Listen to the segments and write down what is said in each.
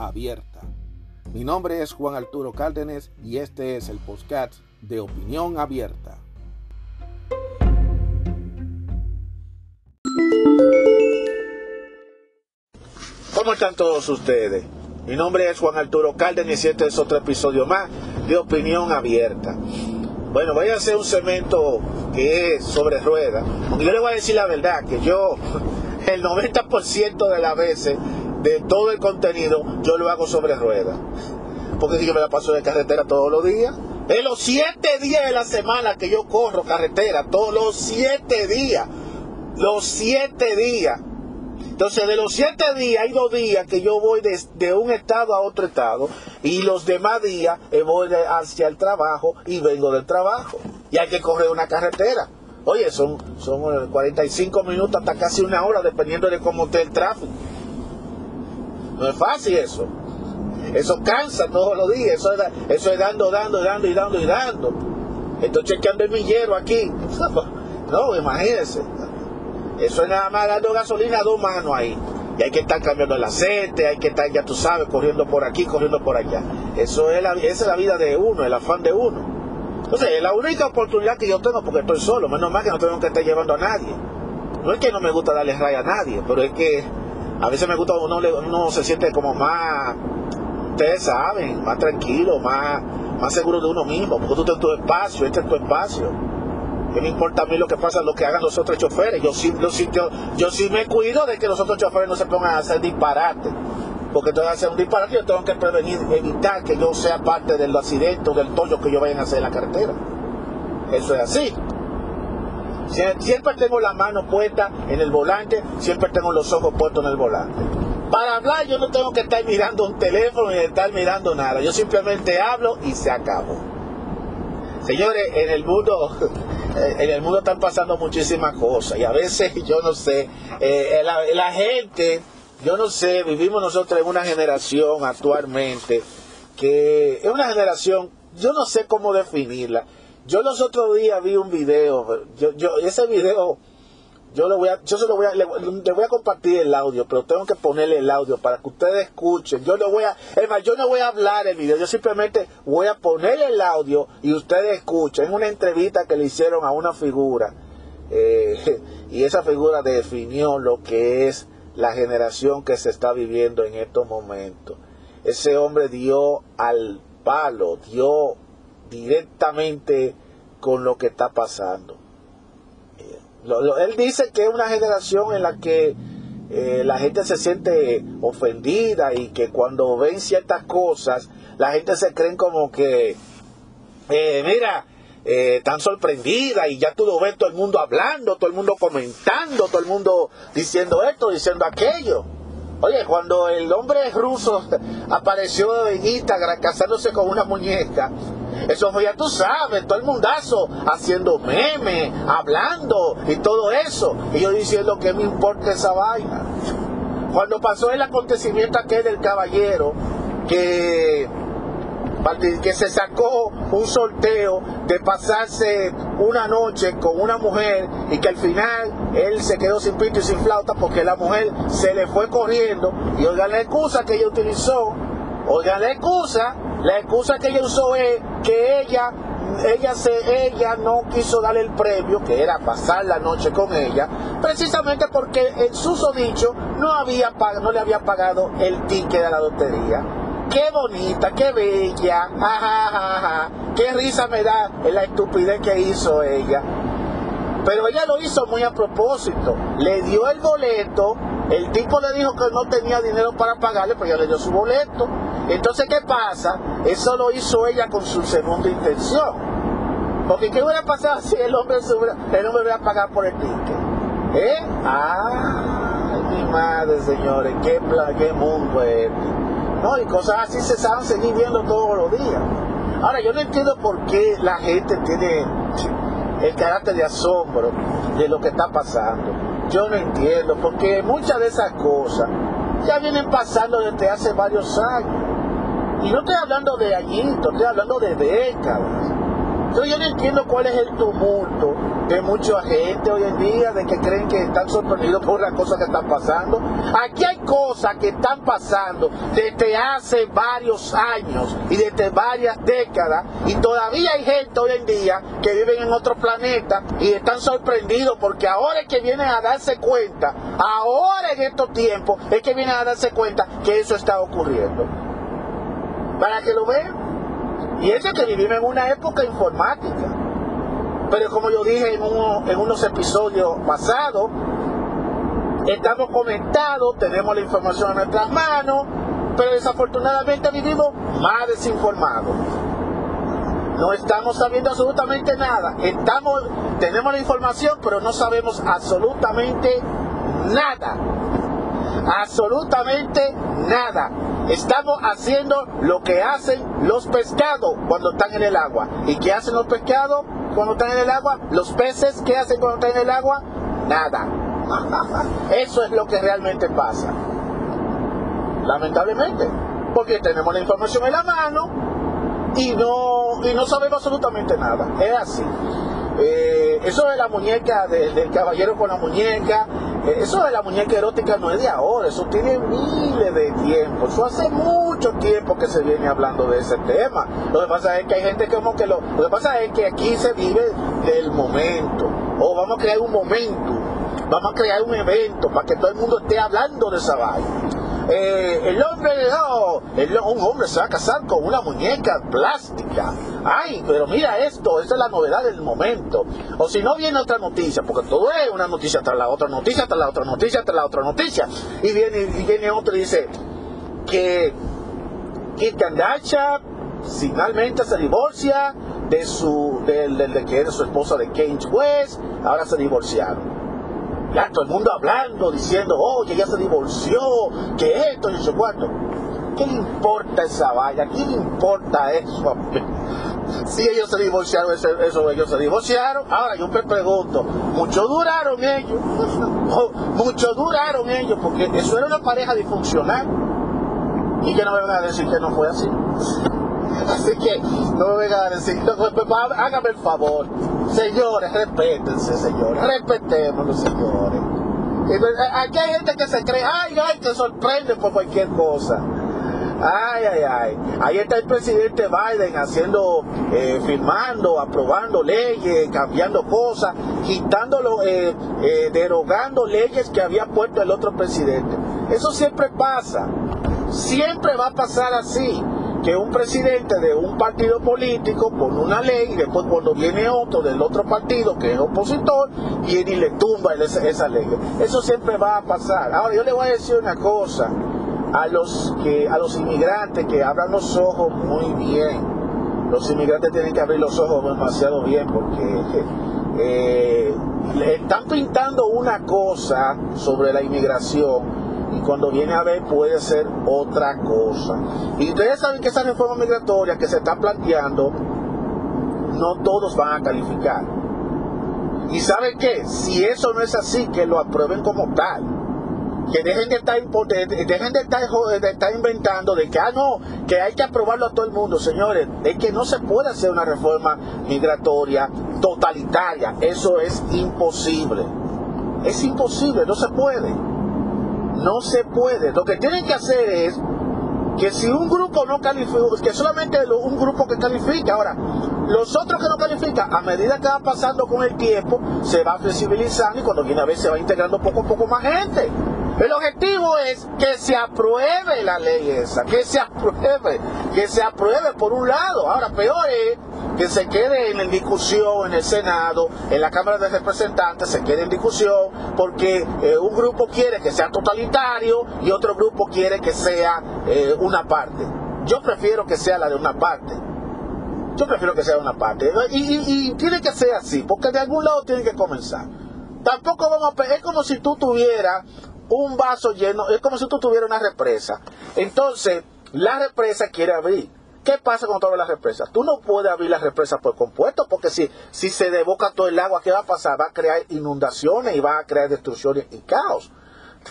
abierta. Mi nombre es Juan Arturo Cárdenas y este es el podcast de Opinión Abierta. ¿Cómo están todos ustedes? Mi nombre es Juan Arturo Cárdenas y este es otro episodio más de Opinión Abierta. Bueno, voy a hacer un cemento que es sobre ruedas. Yo le voy a decir la verdad, que yo el 90% de las veces de todo el contenido yo lo hago sobre ruedas. Porque yo me la paso de carretera todos los días. En los siete días de la semana que yo corro carretera, todos los siete días. Los siete días. Entonces, de los siete días, hay dos días que yo voy de, un estado a otro estado y los demás días eh, voy hacia el trabajo y vengo del trabajo. Y hay que correr una carretera. Oye, son, son 45 minutos hasta casi una hora, dependiendo de cómo esté el tráfico. No es fácil eso. Eso cansa todos los días. Eso es, eso es dando, dando, dando y dando y dando. Estoy chequeando el millero aquí. No, imagínense. Eso es nada más dando gasolina a dos manos ahí. Y hay que estar cambiando el aceite, hay que estar, ya tú sabes, corriendo por aquí, corriendo por allá. Eso es la, esa es la vida de uno, el afán de uno. Entonces, es la única oportunidad que yo tengo porque estoy solo. Menos mal que no tengo que estar llevando a nadie. No es que no me gusta darle raya a nadie, pero es que a veces me gusta, uno, uno se siente como más, ustedes saben, más tranquilo, más, más seguro de uno mismo, porque tú estás en tu espacio, este es tu espacio. ¿Qué me importa a mí lo que pasa, lo que hagan los otros choferes? Yo sí, yo, yo, sí me cuido de que los otros choferes no se pongan a hacer disparate. Porque entonces hacer un disparate yo tengo que prevenir, evitar que yo sea parte del accidente o del tollo que yo vayan a hacer en la carretera. Eso es así. Siempre tengo la mano puesta en el volante, siempre tengo los ojos puestos en el volante. Para hablar yo no tengo que estar mirando un teléfono ni estar mirando nada. Yo simplemente hablo y se acabó. Señores, en el mundo, en el mundo están pasando muchísimas cosas y a veces yo no sé, eh, la, la gente, yo no sé, vivimos nosotros en una generación actualmente que es una generación, yo no sé cómo definirla yo los otros días vi un video, yo, yo ese video, yo le voy a, yo se lo voy a, le, voy a compartir el audio, pero tengo que ponerle el audio para que ustedes escuchen. Yo le voy a, es más, yo no voy a hablar el video, yo simplemente voy a ponerle el audio y ustedes escuchen. Es una entrevista que le hicieron a una figura eh, y esa figura definió lo que es la generación que se está viviendo en estos momentos. Ese hombre dio al palo, dio directamente con lo que está pasando. Eh, él dice que es una generación en la que eh, la gente se siente ofendida y que cuando ven ciertas cosas, la gente se creen como que, eh, mira, tan sorprendida y ya tú lo ves todo el mundo hablando, todo el mundo comentando, todo el mundo diciendo esto, diciendo aquello. Oye, cuando el hombre ruso apareció en Instagram casándose con una muñeca, eso fue ya tú sabes, todo el mundazo haciendo memes, hablando y todo eso. Y yo diciendo que me importa esa vaina. Cuando pasó el acontecimiento aquel del caballero, que, que se sacó un sorteo de pasarse una noche con una mujer y que al final él se quedó sin pito y sin flauta porque la mujer se le fue corriendo y oigan la excusa que ella utilizó, oigan la excusa la excusa que ella usó es que ella, ella, se, ella no quiso darle el premio, que era pasar la noche con ella, precisamente porque en su dicho no, había, no le había pagado el ticket de la lotería. Qué bonita, qué bella, ja, qué risa me da la estupidez que hizo ella. Pero ella lo hizo muy a propósito. Le dio el boleto, el tipo le dijo que no tenía dinero para pagarle, pues ya le dio su boleto. Entonces, ¿qué pasa? Eso lo hizo ella con su segunda intención. Porque ¿qué hubiera pasado si el hombre, el hombre hubiera pagado por el ticket? ¿Eh? ¡Ah! mi madre, señores, qué, qué mundo es este. ¿no? Y cosas así se saben seguir viendo todos los días. Ahora, yo no entiendo por qué la gente tiene el carácter de asombro de lo que está pasando. Yo no entiendo, porque muchas de esas cosas ya vienen pasando desde hace varios años. Y no estoy hablando de añitos, estoy hablando de décadas. Entonces yo no entiendo cuál es el tumulto de mucha gente hoy en día, de que creen que están sorprendidos por las cosas que están pasando. Aquí hay cosas que están pasando desde hace varios años y desde varias décadas y todavía hay gente hoy en día que viven en otro planeta y están sorprendidos porque ahora es que vienen a darse cuenta, ahora en estos tiempos es que vienen a darse cuenta que eso está ocurriendo. Para que lo vean. Y eso que vivimos en una época informática. Pero como yo dije en, unos episodios pasados, estamos conectados, tenemos la información en nuestras manos, pero desafortunadamente vivimos más desinformados. No estamos sabiendo absolutamente nada. Estamos, tenemos la información, pero no sabemos absolutamente nada. Absolutamente nada. Estamos haciendo lo que hacen los pescados cuando están en el agua. ¿Y qué hacen los pescados cuando están en el agua? Los peces, ¿qué hacen cuando están en el agua? Nada. Eso es lo que realmente pasa. Lamentablemente. Porque tenemos la información en la mano y no, y no sabemos absolutamente nada. Es así. Eh, eso de la muñeca, del caballero con la muñeca, eso de la muñeca erótica no es de ahora, eso tiene miles de tiempo, eso hace mucho tiempo que se viene hablando de ese tema. Lo que pasa es que hay gente como que lo, lo que pasa es que aquí se vive del momento, o vamos a crear un momento, vamos a crear un evento para que todo el mundo esté hablando de esa vaina. Eh, el hombre, no, un hombre se va a casar con una muñeca plástica. Ay, pero mira esto, esa es la novedad del momento. O si no viene otra noticia, porque todo es una noticia tras la otra noticia, tras la otra noticia, tras la otra noticia. Y viene, y viene otro y dice que Kit Kardashian finalmente se divorcia de su, de, que era su esposa de Kanye West, ahora se divorciaron. Ya todo el mundo hablando, diciendo, oye, ya se divorció, que esto y eso cuánto. ¿Qué le importa esa valla? ¿Qué le importa eso? Si ellos se divorciaron, eso, ellos se divorciaron. Ahora yo me pregunto, mucho duraron ellos, mucho duraron ellos, porque eso era una pareja disfuncional. Y que no me van a decir que no fue así. Así que no me vengan a decir, hágame el favor. Señores, respétense, señores. Respetémonos, señores. Aquí hay gente que se cree, ay, ay, que sorprende por cualquier cosa. Ay, ay, ay. Ahí está el presidente Biden haciendo, eh, firmando, aprobando leyes, cambiando cosas, quitándolo, eh, eh, derogando leyes que había puesto el otro presidente. Eso siempre pasa. Siempre va a pasar así que un presidente de un partido político pone una ley y después cuando viene otro del otro partido que es opositor, viene y le tumba esa, ley. Eso siempre va a pasar. Ahora yo le voy a decir una cosa a los que a los inmigrantes que abran los ojos muy bien. Los inmigrantes tienen que abrir los ojos demasiado bien porque eh, le están pintando una cosa sobre la inmigración y cuando viene a ver puede ser otra cosa. Y ustedes saben que esa reforma migratoria que se está planteando, no todos van a calificar. ¿Y saben qué? Si eso no es así, que lo aprueben como tal. Que dejen de estar, dejen de estar, de estar inventando de que, ah, no, que hay que aprobarlo a todo el mundo. Señores, es que no se puede hacer una reforma migratoria totalitaria. Eso es imposible. Es imposible, no se puede. No se puede. Lo que tienen que hacer es que si un grupo no califica, que solamente un grupo que califica, ahora, los otros que no califican, a medida que va pasando con el tiempo, se va flexibilizando y cuando viene a ver se va integrando poco a poco más gente. El objetivo es que se apruebe la ley esa, que se apruebe, que se apruebe por un lado. Ahora, peor es que se quede en discusión en el Senado, en la Cámara de Representantes, se quede en discusión porque eh, un grupo quiere que sea totalitario y otro grupo quiere que sea eh, una parte. Yo prefiero que sea la de una parte. Yo prefiero que sea una parte. Y, y tiene que ser así, porque de algún lado tiene que comenzar. Tampoco vamos a... Es como si tú tuvieras un vaso lleno, es como si tú tuvieras una represa. Entonces, la represa quiere abrir. ¿Qué pasa cuando abres la represa? Tú no puedes abrir la represa por compuesto, porque si, si se deboca todo el agua, ¿qué va a pasar? Va a crear inundaciones y va a crear destrucciones y caos.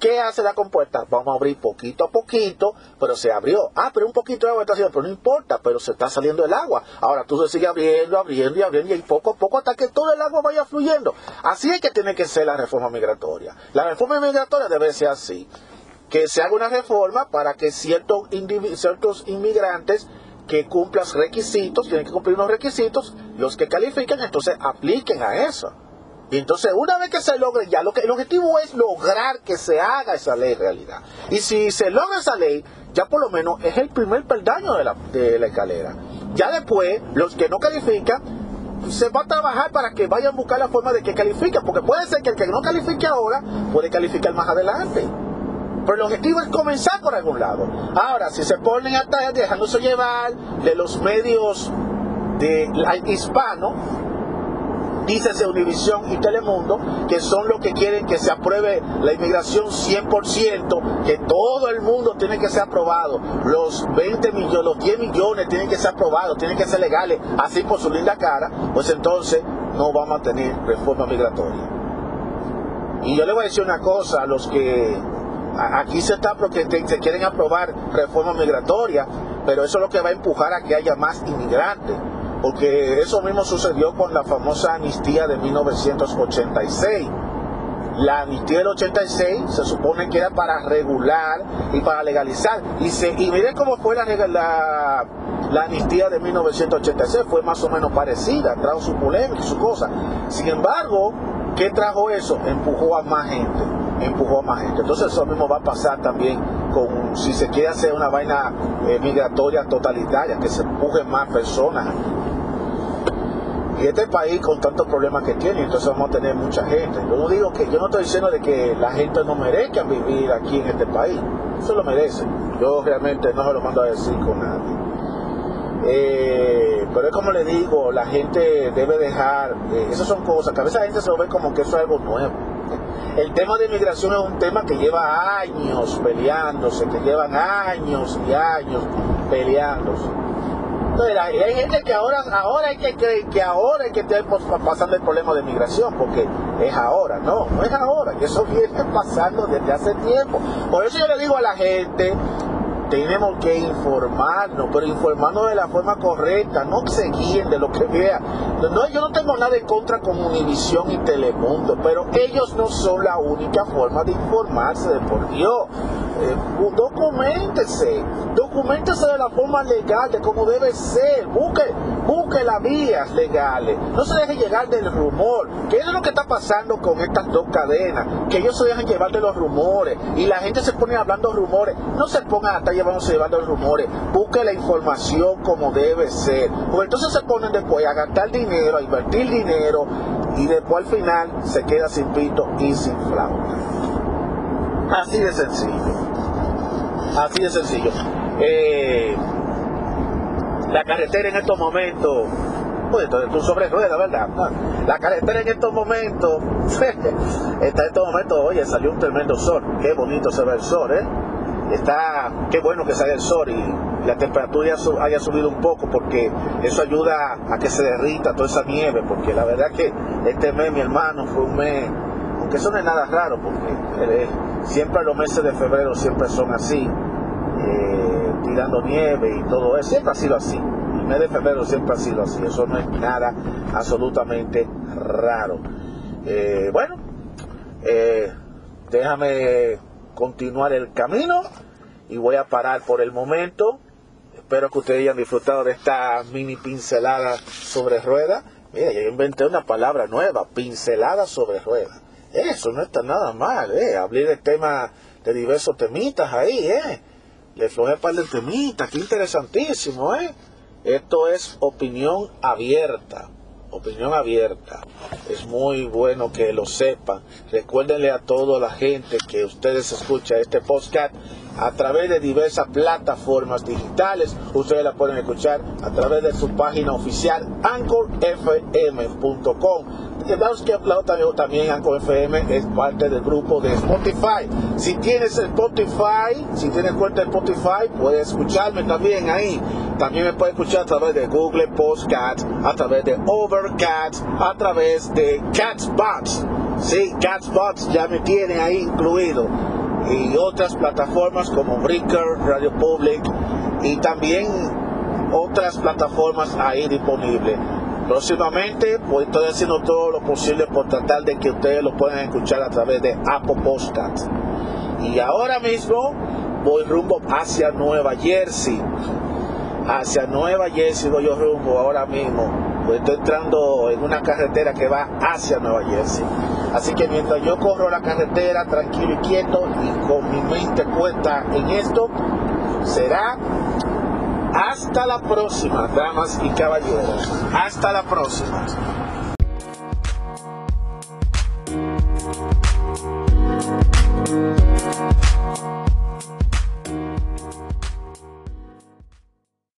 ¿Qué hace la compuerta? Vamos a abrir poquito a poquito, pero se abrió. Ah, pero un poquito de agua está haciendo, pero no importa, pero se está saliendo el agua. Ahora tú se sigue abriendo, abriendo y abriendo y poco a poco hasta que todo el agua vaya fluyendo. Así es que tiene que ser la reforma migratoria. La reforma migratoria debe ser así. Que se haga una reforma para que ciertos, ciertos inmigrantes que cumplan requisitos, tienen que cumplir unos requisitos, los que califican, entonces apliquen a eso. Y entonces, una vez que se logre ya, lo que, el objetivo es lograr que se haga esa ley realidad. Y si se logra esa ley, ya por lo menos es el primer peldaño de la, de la escalera. Ya después, los que no califican, se va a trabajar para que vayan a buscar la forma de que califiquen, porque puede ser que el que no califique ahora puede calificar más adelante. Pero el objetivo es comenzar por algún lado. Ahora, si se ponen a estar dejándose llevar de los medios de hispano, dícese Univisión y Telemundo, que son los que quieren que se apruebe la inmigración 100%, que todo el mundo tiene que ser aprobado, los 20 millones, los 10 millones tienen que ser aprobados, tienen que ser legales, así por su linda cara, pues entonces no vamos a tener reforma migratoria. Y yo le voy a decir una cosa a los que aquí se está porque se quieren aprobar reforma migratoria, pero eso es lo que va a empujar a que haya más inmigrantes porque eso mismo sucedió con la famosa amnistía de 1986. La amnistía del 86 se supone que era para regular y para legalizar. Y, se, y miren cómo fue la, la, la amnistía de 1986, fue más o menos parecida, trajo su polémica y su cosa. Sin embargo, ¿qué trajo eso? Empujó a más gente, empujó más gente. Entonces eso mismo va a pasar también con, si se quiere hacer una vaina eh, migratoria totalitaria, que se empujen más personas y este país con tantos problemas que tiene, entonces vamos a tener mucha gente. Yo no digo que, yo no estoy diciendo de que la gente no merezca vivir aquí en este país. Eso lo merece. Yo realmente no se lo mando a decir con nadie. Eh, pero es como le digo, la gente debe dejar, eh, esas son cosas que a veces la gente se lo ve como que eso es algo nuevo. El tema de inmigración es un tema que lleva años peleándose, que llevan años y años peleándose y hay gente que ahora, ahora hay que creer que ahora hay que estar pasando el problema de migración, porque es ahora, no, no es ahora, y eso viene pasando desde hace tiempo. Por eso yo le digo a la gente, tenemos que informarnos, pero informarnos de la forma correcta, no seguir de lo que vea. No, yo no tengo nada en contra con Univisión y Telemundo, pero ellos no son la única forma de informarse de por Dios. Eh, documentese, documentese de la forma legal, de cómo debe ser, busque, busque las vías legales, no se deje llegar del rumor, que es lo que está pasando con estas dos cadenas, que ellos se dejan llevar de los rumores y la gente se pone hablando rumores, no se pongan a estar llevándose llevando rumores, busque la información como debe ser, porque entonces se ponen después a gastar dinero, a invertir dinero y después al final se queda sin pito y sin flauta. Así de sencillo. Así de sencillo. Eh, la carretera en estos momentos, pues tú sobre rueda, ¿verdad? La carretera en estos momentos, está en estos momentos, oye, salió un tremendo sol. Qué bonito se ve el sol, ¿eh? Está, qué bueno que salga el sol y la temperatura haya subido un poco porque eso ayuda a que se derrita toda esa nieve, porque la verdad que este mes, mi hermano, fue un mes, aunque eso no es nada raro, porque eh, siempre los meses de febrero siempre son así, eh, tirando nieve y todo eso. Siempre ha sido así. El mes de febrero siempre ha sido así. Eso no es nada absolutamente raro. Eh, bueno, eh, déjame continuar el camino y voy a parar por el momento. Espero que ustedes hayan disfrutado de esta mini pincelada sobre rueda. Mira, yo inventé una palabra nueva, pincelada sobre rueda. Eso no está nada mal, ¿eh? Hablé de temas, de diversos temitas ahí, ¿eh? Le floje para el temita, qué interesantísimo, ¿eh? Esto es opinión abierta, opinión abierta. Es muy bueno que lo sepan. Recuérdenle a toda la gente que ustedes escuchan este podcast a través de diversas plataformas digitales. Ustedes la pueden escuchar a través de su página oficial anchorfm.com Daos que aplaudo también Anchor FM es parte del grupo de Spotify. Si tienes Spotify, si tienes cuenta de Spotify, puedes escucharme también ahí. También me puedes escuchar a través de Google Podcast, a través de Overcast, a través de Catsbox. Sí, Catsbox ya me tiene ahí incluido. Y otras plataformas como Breaker, Radio Public y también otras plataformas ahí disponibles. Próximamente, pues estoy haciendo todo lo posible por tratar de que ustedes lo puedan escuchar a través de Apple Podcasts. Y ahora mismo voy rumbo hacia Nueva Jersey. Hacia Nueva Jersey voy yo rumbo ahora mismo. Pues estoy entrando en una carretera que va hacia Nueva Jersey. Así que mientras yo corro la carretera tranquilo y quieto y con mi mente puesta en esto, será hasta la próxima, damas y caballeros. Hasta la próxima.